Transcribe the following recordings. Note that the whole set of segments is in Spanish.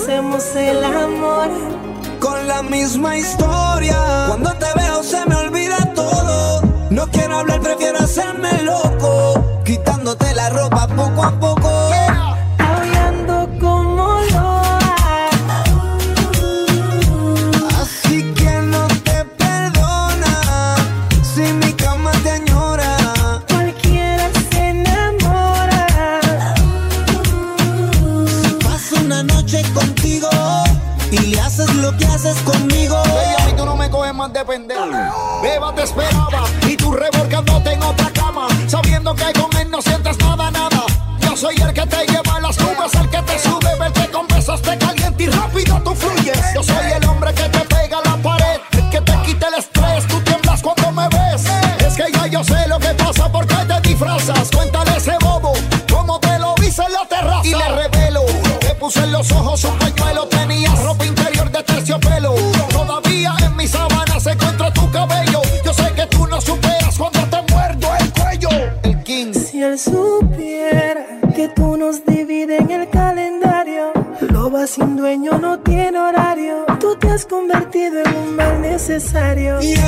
hacemos el necesario. Yeah.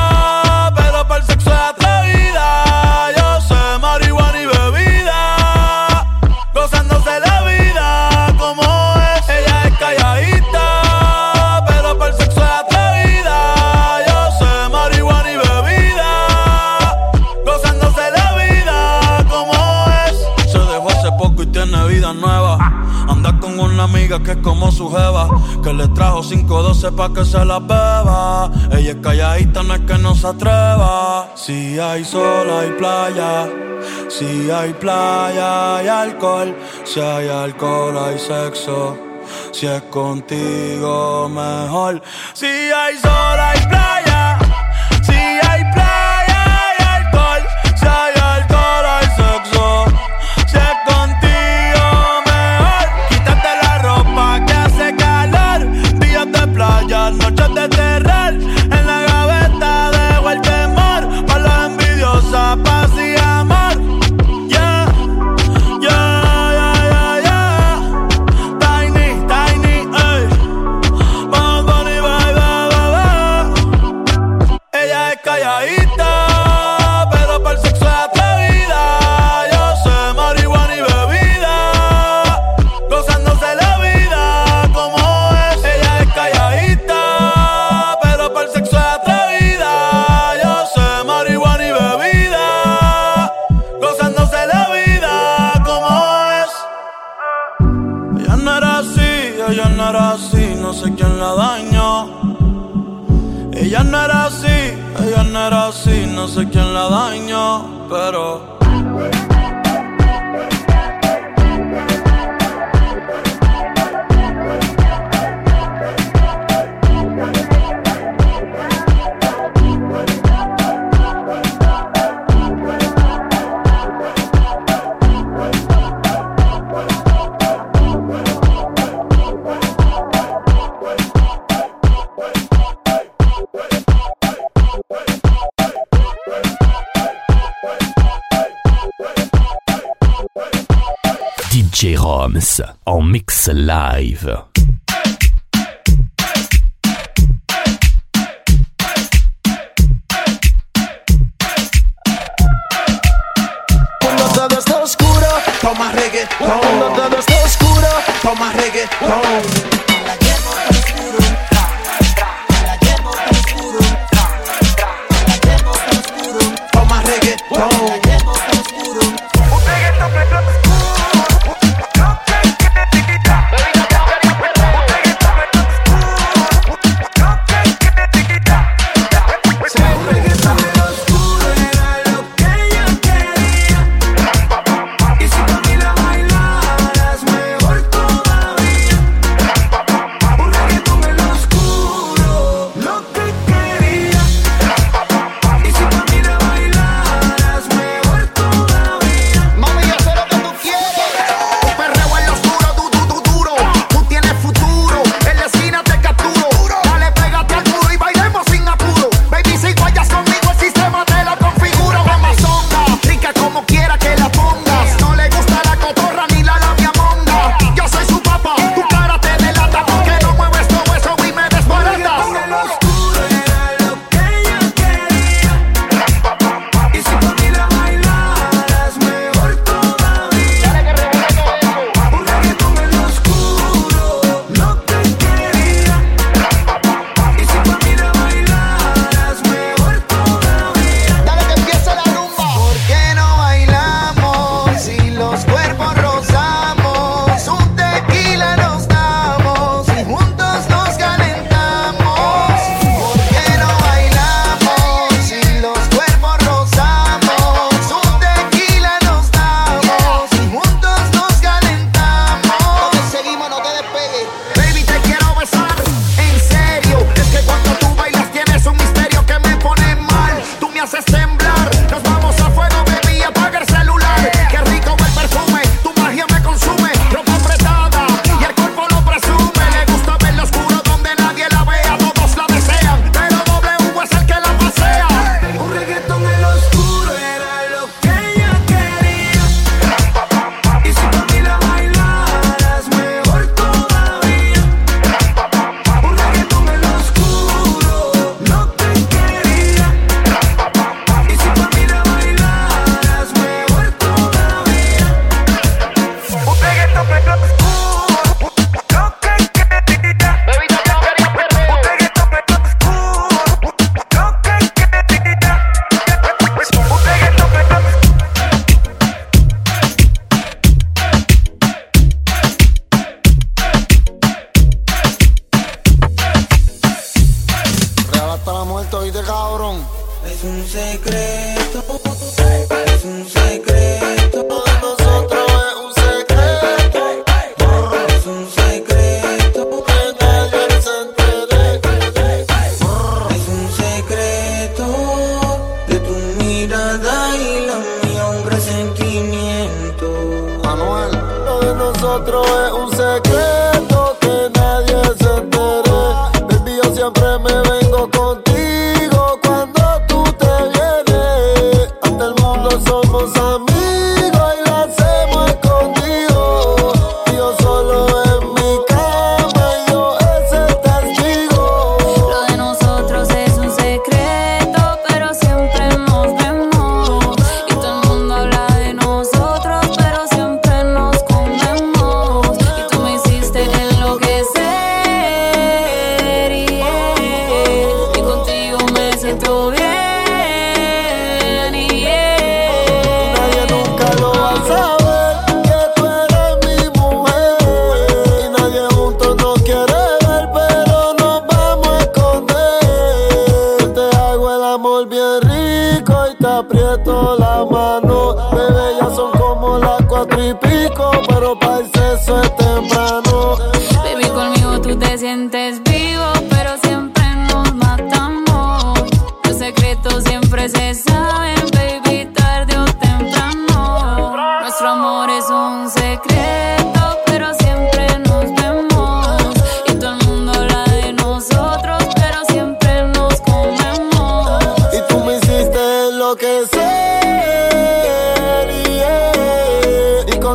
que es como su jeva. Que le trajo 512 pa' que se la beba. Ella es calladita, no es que no se atreva. Si hay sol, hay playa. Si hay playa, hay alcohol. Si hay alcohol, hay sexo. Si es contigo, mejor. Si hay sol, hay playa.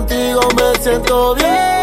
Contigo me siento bien.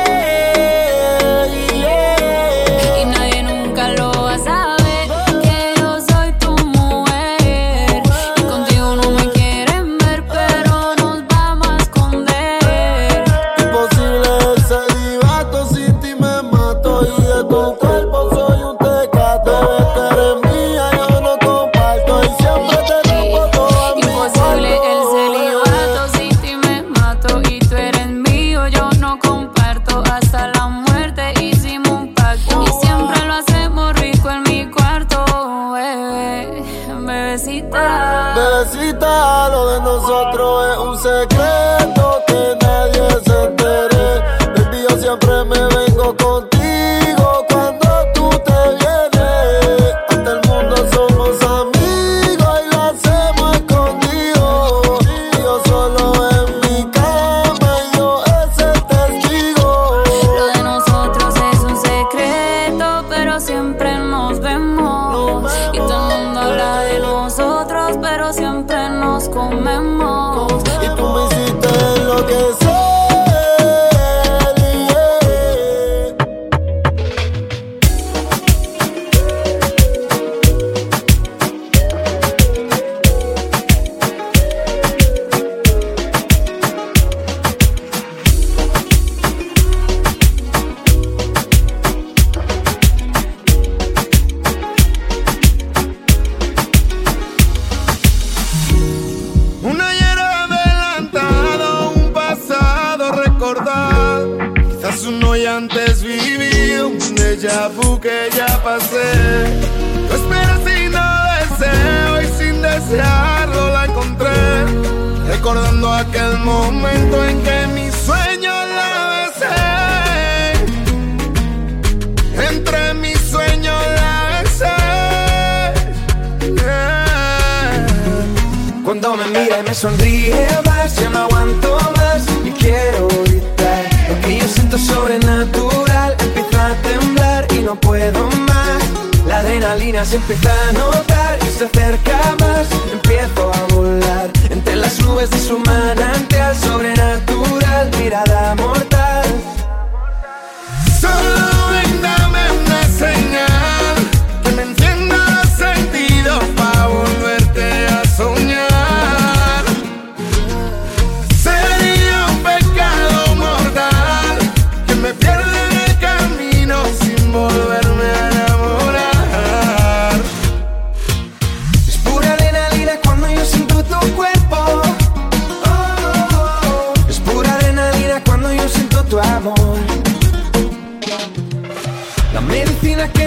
Me mira y me sonríe más, ya no aguanto más y quiero gritar. Lo que yo siento sobrenatural, empieza a temblar y no puedo más. La adrenalina se empieza a notar y se acerca más. Empiezo a volar entre las nubes de su manantial sobrenatural, mirada mortal.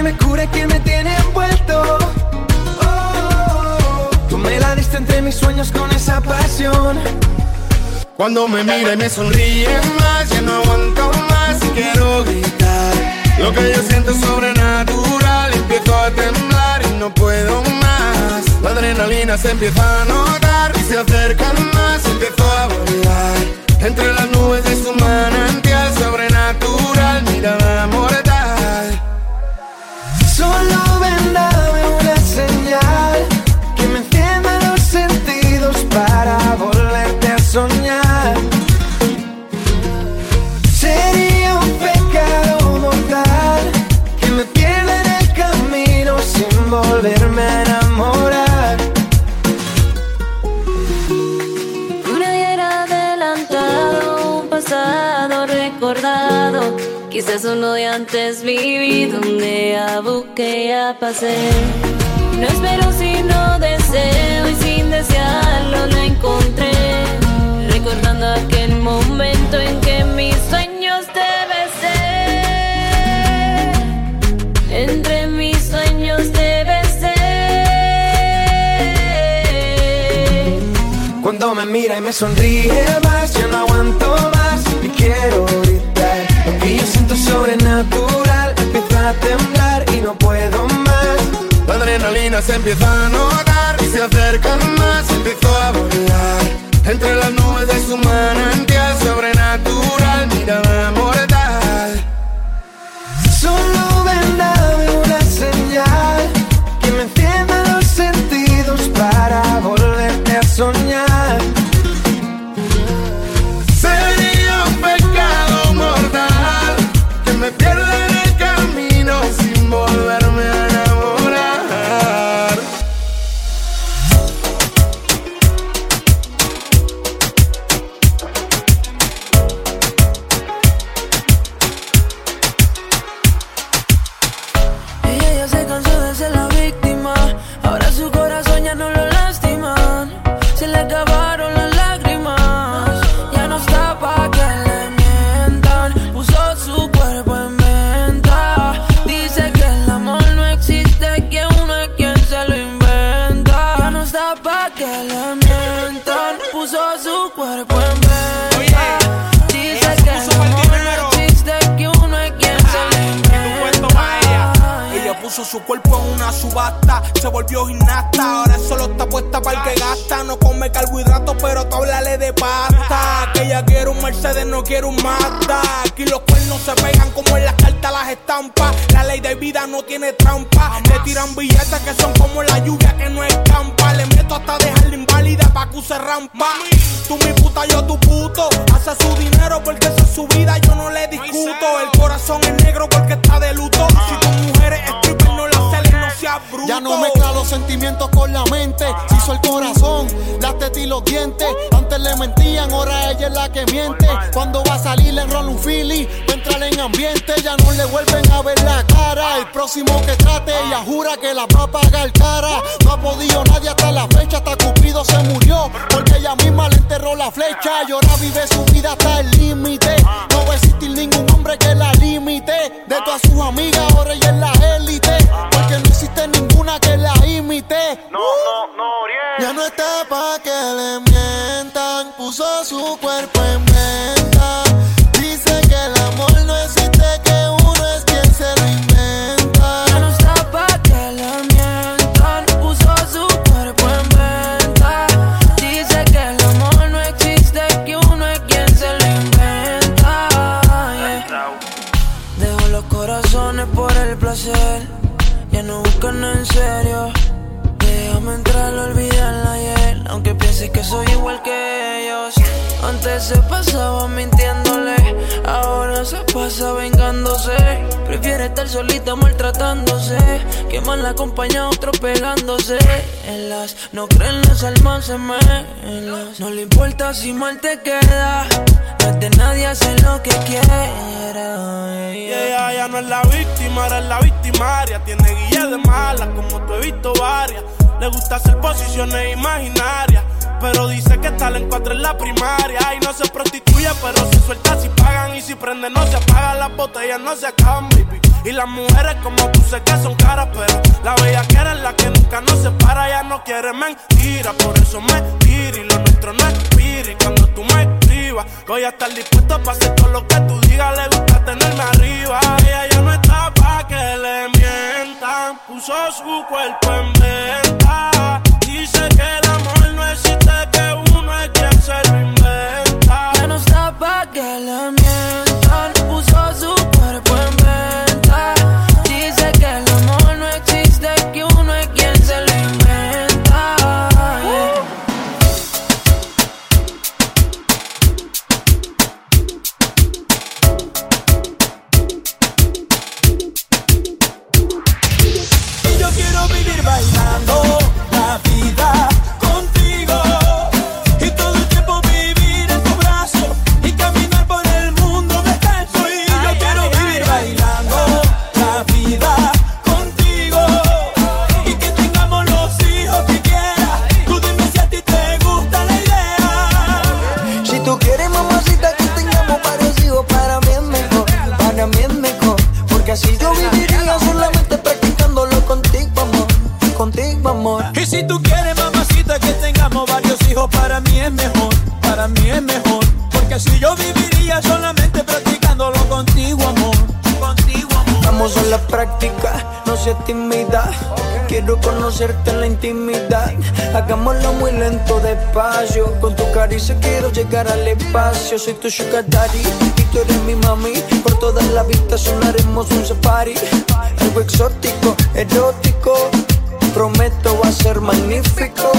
Me cura y que me tiene envuelto. Oh, tú me la diste entre mis sueños con esa pasión. Cuando me mira y me sonríe más, ya no aguanto más y quiero gritar. Lo que yo siento es sobrenatural, empiezo a temblar y no puedo más. La adrenalina se empieza a notar y se acercan más, empiezo a volar. Entre las nubes de su manantial sobrenatural, mirada mortal. Solo ven, Quizás uno de antes vivido, un día que ya pasé. No espero sino deseo y sin desearlo lo encontré. Recordando aquel momento en que mis sueños te besé. Entre mis sueños te besé. mira y me sonríe más Yo no aguanto más y quiero gritar Sobrenatural Empieza a temblar y no puedo más La adrenalina se empieza a notar y se acercan más, empezó a volar. Entre las nubes de su manantial sobrenatural, mirada mortal. Solo ven, dame una señal su cuerpo en una subasta, se volvió gimnasta, ahora solo está puesta para el que gasta. No come carbohidratos, pero tú háblale de pasta. Que ella quiere un Mercedes, no quiere un Mazda. Aquí los cuernos se pegan como en las cartas las estampas. La ley de vida no tiene trampa. Le tiran billetes que son como la lluvia que no escampa. Le meto hasta dejarla inválida pa' que use rampa. Tú mi puta, yo tu puto. Hace su dinero porque esa es su vida, yo no le discuto. El corazón es negro porque está de luto. Si tu mujer es Ya no mezcla los sentimientos con la mente. Se hizo el corazón, las tetas y los dientes. Antes le mentían, ahora ella es la que miente. Cuando va a salir le enrola un Philly, va a entrar en ambiente. Ya no le vuelven a ver la cara. El próximo que trate, ella jura que la va a pagar cara. No ha podido nadie hasta la fecha, hasta Cupido se murió. Porque ella misma le enterró la flecha. Y ahora vive su vida hasta el límite. No va a existir ningún hombre que la limite. De todas sus amigas, ahora ella es la élite. Porque no existe ninguna que la imite. No, no, no, Ya no está pa' que le mientan. Puso su cuerpo estar solita maltratándose. Que mal acompaña otro pegándose. En las no creen las almas se melas. No le importa si mal te queda. No es de nadie hacer lo que quiera. Y ella ya no es la víctima, es la victimaria. Tiene guía de malas, como tú he visto varias. Le gusta hacer posiciones imaginarias. Pero dice que tal en cuatro en la primaria. Y no se prostituye, pero se suelta si pagan. Y si prende, no se apagan. Las botellas no se acaban, baby. Y las mujeres como tú sé que son caras, pero la bella que es la que nunca no se para. Ya no quiere mentira, por eso me tira. Y lo nuestro no es pira. Y cuando tú me escribas, voy a estar dispuesto para hacer todo lo que tú digas. Le gusta tenerme arriba. Ella ya no está pa' que le mientan. Puso su cuerpo en venta. Quiero conocerte en la intimidad. Hagámoslo muy lento, despacio. Con tu caricia quiero llegar al espacio. Soy tu sugar y tú eres mi mami. Por toda la vista sonaremos un safari. Algo exótico, erótico. Prometo va a ser magnífico.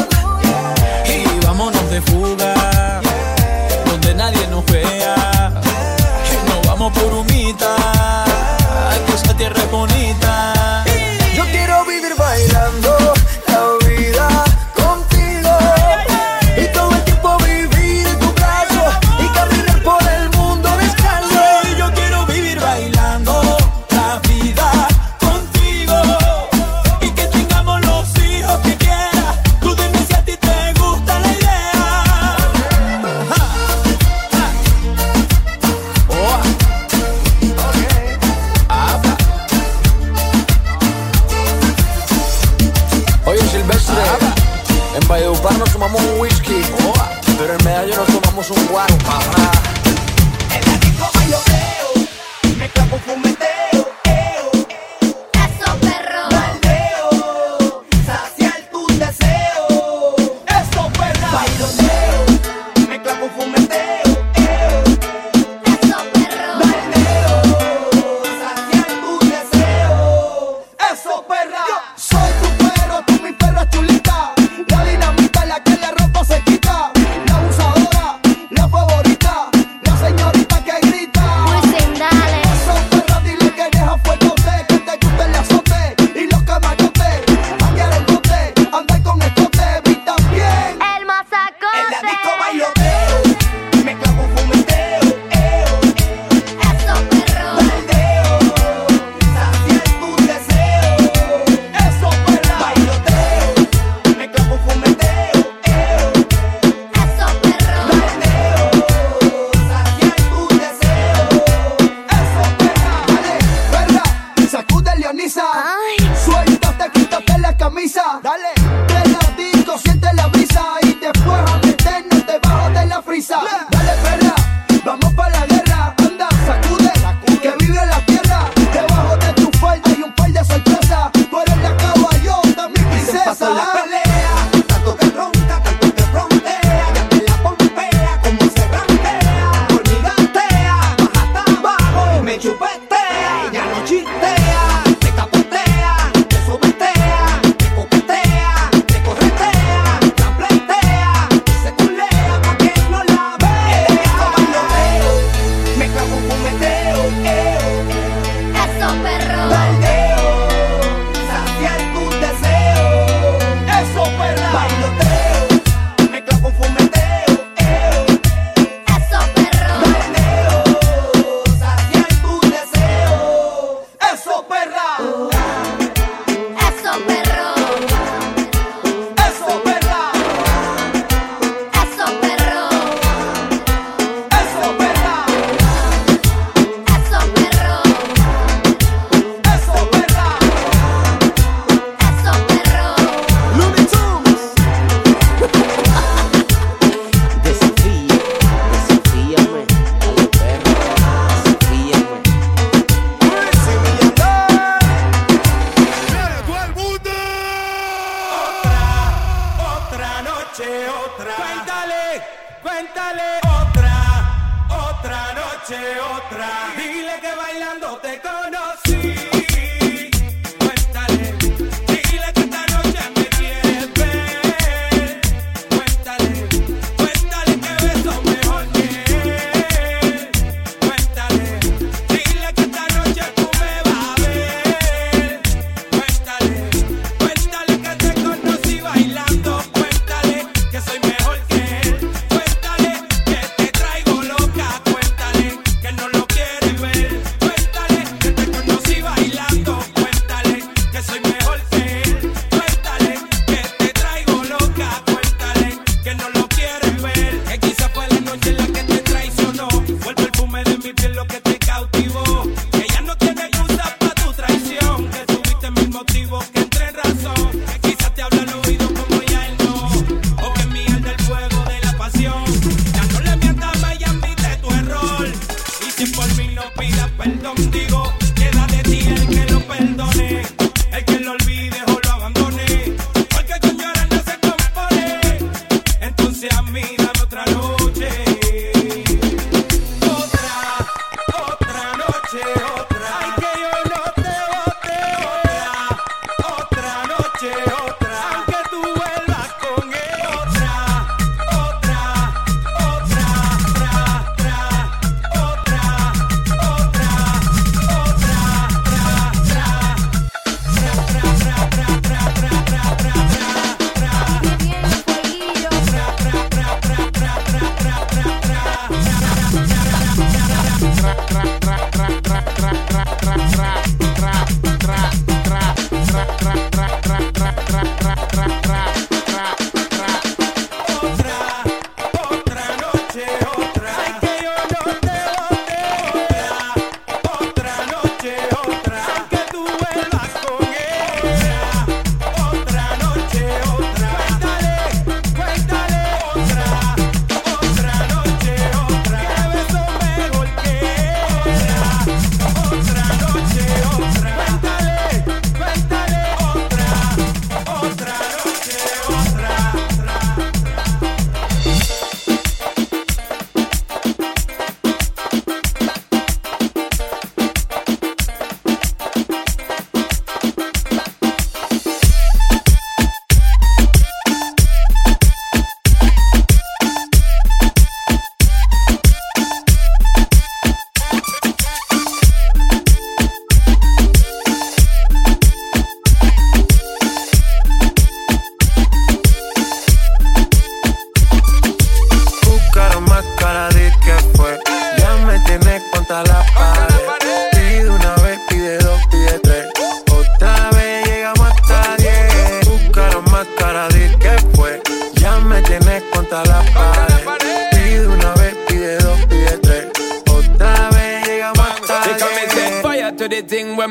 Y vámonos de fuga, donde nadie nos vea. Y nos vamos por humita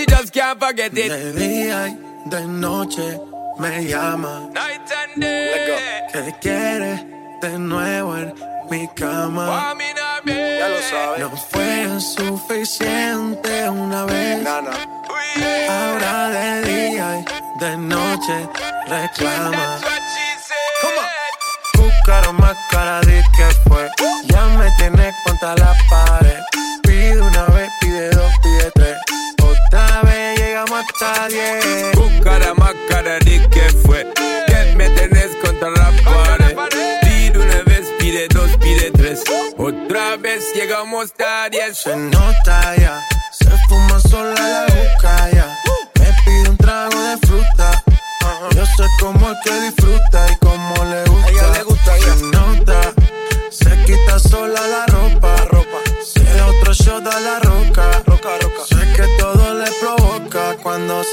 she just can't forget it. De día y de noche me llama. Night and day. Que quiere de nuevo en mi cama. Ya lo sabes. No fue suficiente una vez. Ahora de día y de noche reclama. Buscaron más cara de que fue. Ya me tienes contra la pared. Pide una vez, pide dos, pide hasta diez. Buscara más cara de que fue. Que me tenés contra la pared. Pide una vez, pide dos, pide tres. Otra vez llegamos a diez. Se nota ya, se fuma sola la boca ya. Me pide un trago de fruta. Yo sé cómo es que disfruta y cómo le gusta.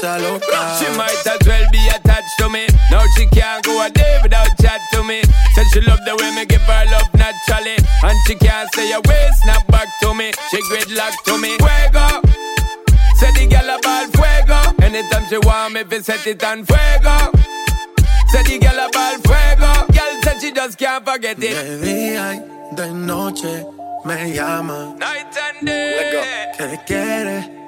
Cuando se aloca. She might as well be attached to me. Now she can't go a day without chat to me. Said she love the way me give her love naturally. And she can't say away, snap back to me. She gridlock to me. Fuego. Say the girl about fuego. Anytime she want me, fi set it on fuego. Say the girl about fuego. Girl said she just can't forget it. De día y de noche me llama. Night and day. Que quiere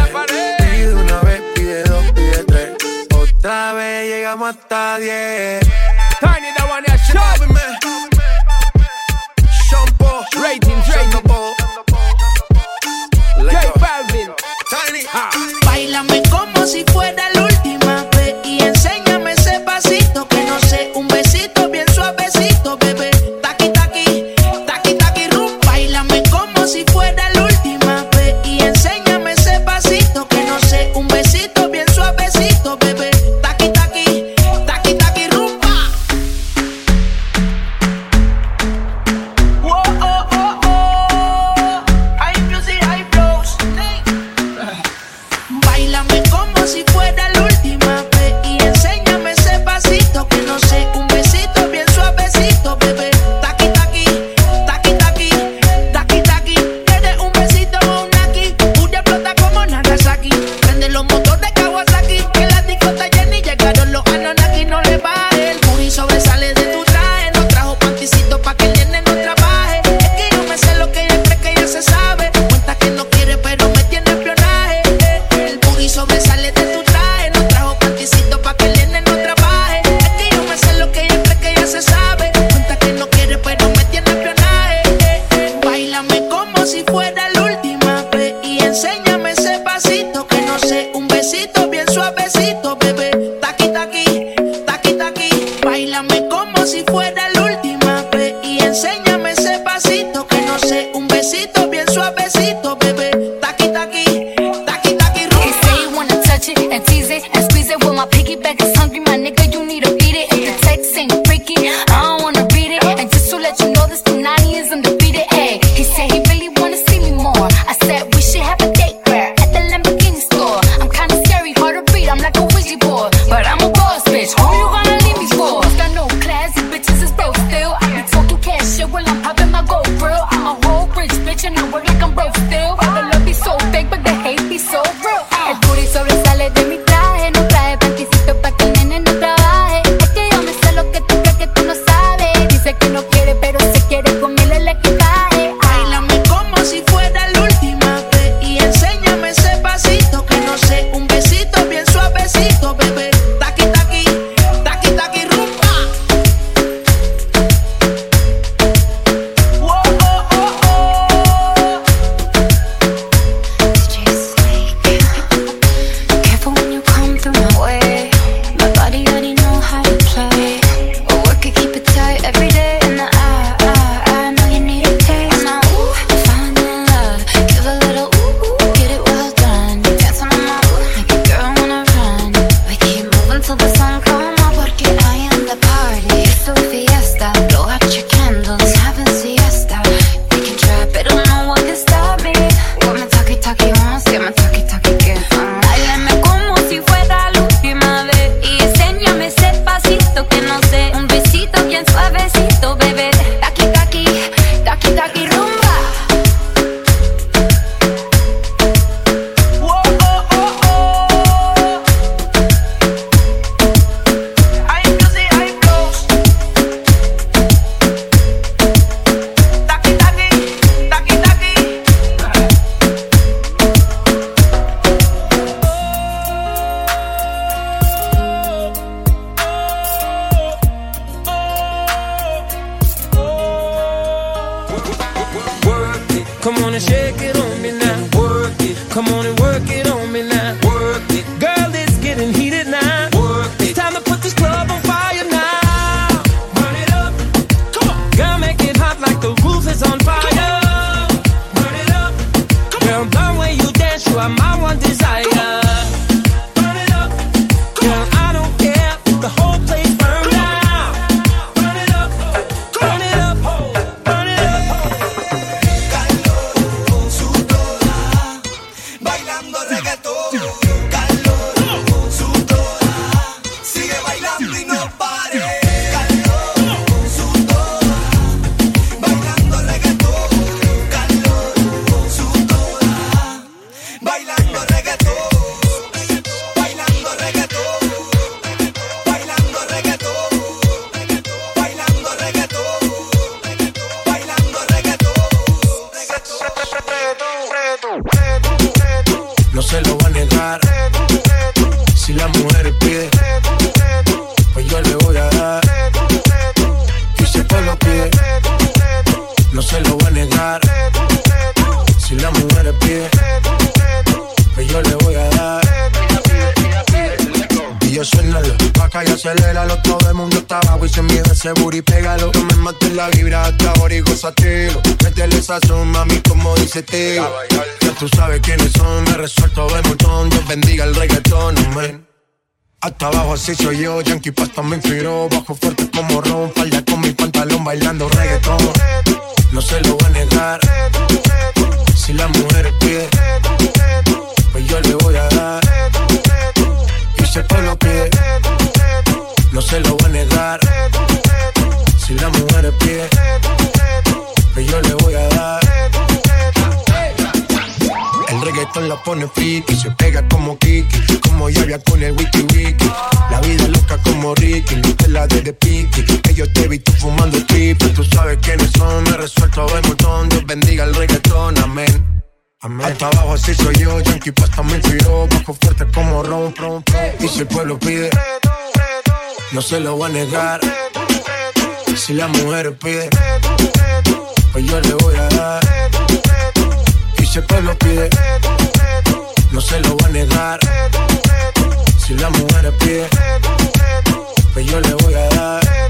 Otra vez llegamos hasta diez. Tiny the one that show me. Shampoo. Ratings, ratings. J Balvin. Tiny. Ah. Bailame como si fuera la última vez y enséñame bendiga el reggaetón, amén. Hasta abajo así soy yo, Yankee Pasta me inspiró Bajo fuerte como Ron, falda con mi pantalón bailando reggaetón. No se lo voy a negar. Si la mujer pide Pues yo le voy a dar. Y si el pueblo pide No se lo voy a negar. Si la mujer pide Pues yo le voy a dar el reggaetón la pone friki, se pega como Kiki, como Yaya con el wiki wiki. La vida loca como Ricky, la de de Piki. Que yo te vi tú fumando triple, tú sabes quiénes son, me resuelto de montón. Dios bendiga el reggaetón, amén. Amén. Hasta abajo así soy yo, Yankee Pasta me inspiró, bajo fuerte como ron, ron. Y si el pueblo pide, no se lo voy a negar. Si la mujer pide, pues yo le voy a dar. Y si el pueblo pide, no se lo voy a negar. Si la mujer pide, pues yo le voy a dar.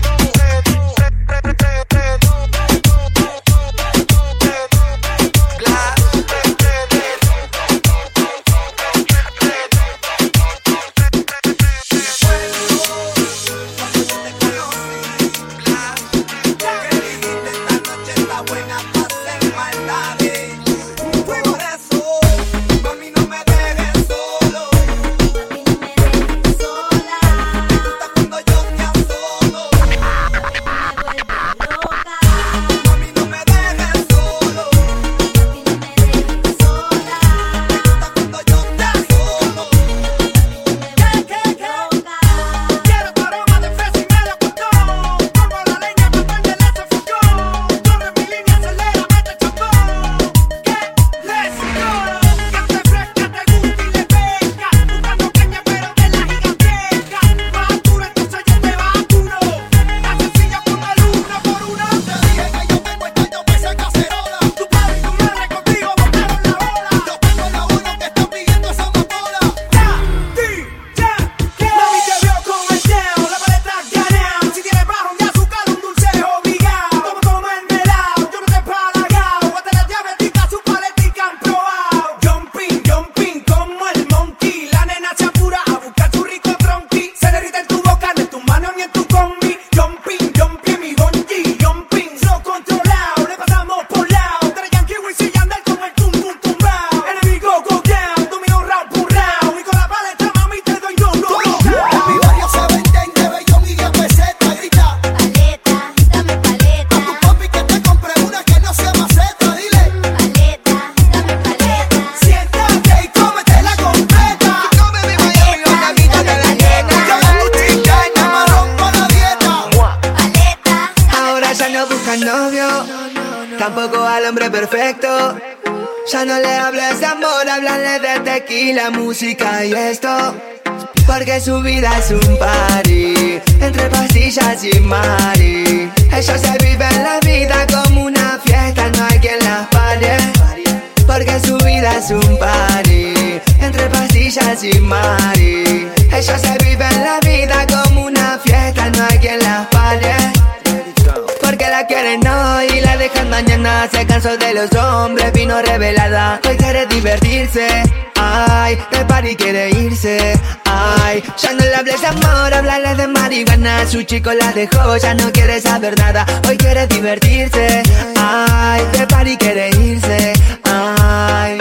Dejó, ya no quiere saber nada. Hoy quiere divertirse, ay De party quiere irse, ay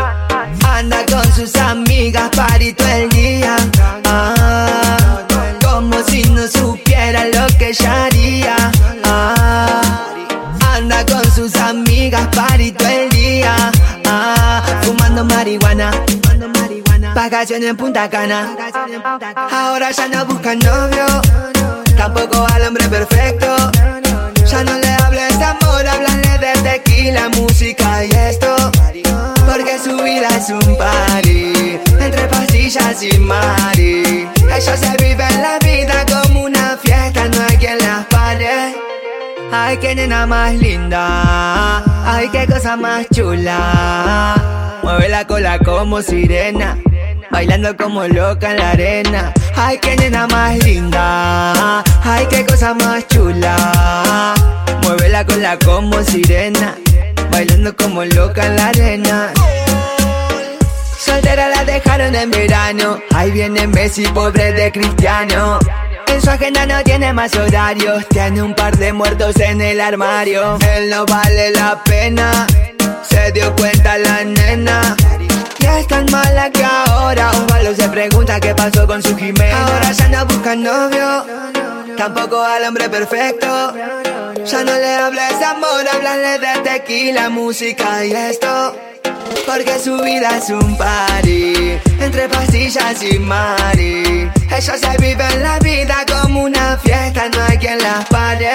Anda con sus amigas, party todo el día, ah Como si no supiera lo que ella haría, ah Anda con sus amigas, party todo el día, ah Fumando marihuana, vacaciones en Punta Cana. Ahora ya no buscan novio, tampoco al hombre perfecto Ya no le hables de amor, háblale de tequila, música y esto Porque su vida es un party, entre pastillas y mari Ellos se viven la vida como una fiesta, no hay quien las pare Ay, qué nena más linda. Ay, qué cosa más chula. Mueve la cola como sirena bailando como loca en la arena. Ay, qué nena más linda, ay, qué cosa más chula. Muévela con la como sirena, bailando como loca en la arena. Soltera la dejaron en verano, ahí viene Messi, pobre de cristiano. En su agenda no tiene más horarios, tiene un par de muertos en el armario. Él no vale la pena, se dio cuenta la nena. Ya es tan mala que ahora Osvaldo se pregunta qué pasó con su Jimena. Ahora ya anda buscando novio Tampoco al hombre perfecto. Ya no le hables de amor, háblale de tequila, música y esto. Porque su vida es un party Entre pastillas y mari. Ellos se viven la vida como una fiesta No hay quien las pare.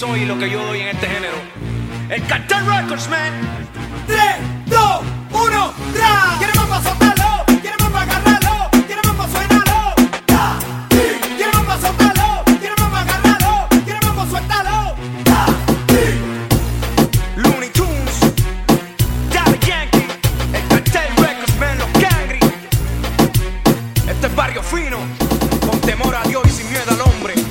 soy y lo que yo doy en este género. El Cartel Records, man. 3, 2, 1, ¡tra! ¿Quieres más azotarlo? ¿Quieres más agarrarlo? ¿Quieres más suenarlo? ¿Quieres más azotarlo? ¿Quieres más suéltalo? Looney Tunes, Daddy Yankee, el Cartel Records, man, los Cangri. Este es barrio fino, con temor a Dios y sin miedo al hombre.